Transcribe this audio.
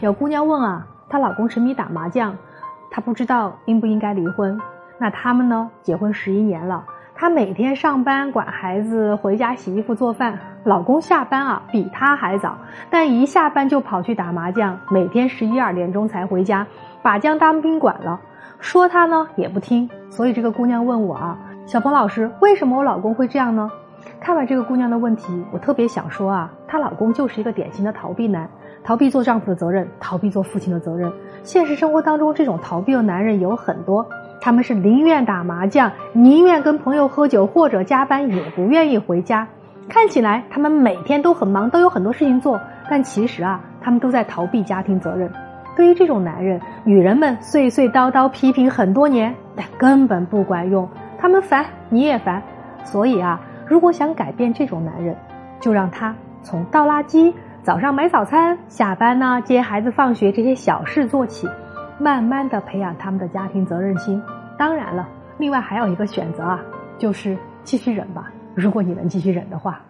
有姑娘问啊，她老公沉迷打麻将，她不知道应不应该离婚。那他们呢？结婚十一年了，她每天上班管孩子，回家洗衣服做饭。老公下班啊比她还早，但一下班就跑去打麻将，每天十一二点钟才回家，把将当宾馆了。说他呢也不听，所以这个姑娘问我啊，小鹏老师，为什么我老公会这样呢？看完这个姑娘的问题，我特别想说啊，她老公就是一个典型的逃避男。逃避做丈夫的责任，逃避做父亲的责任。现实生活当中，这种逃避的男人有很多，他们是宁愿打麻将，宁愿跟朋友喝酒或者加班，也不愿意回家。看起来他们每天都很忙，都有很多事情做，但其实啊，他们都在逃避家庭责任。对于这种男人，女人们碎碎叨叨批评很多年，但根本不管用。他们烦，你也烦。所以啊，如果想改变这种男人，就让他从倒垃圾。早上买早餐，下班呢接孩子放学，这些小事做起，慢慢的培养他们的家庭责任心。当然了，另外还有一个选择啊，就是继续忍吧。如果你能继续忍的话。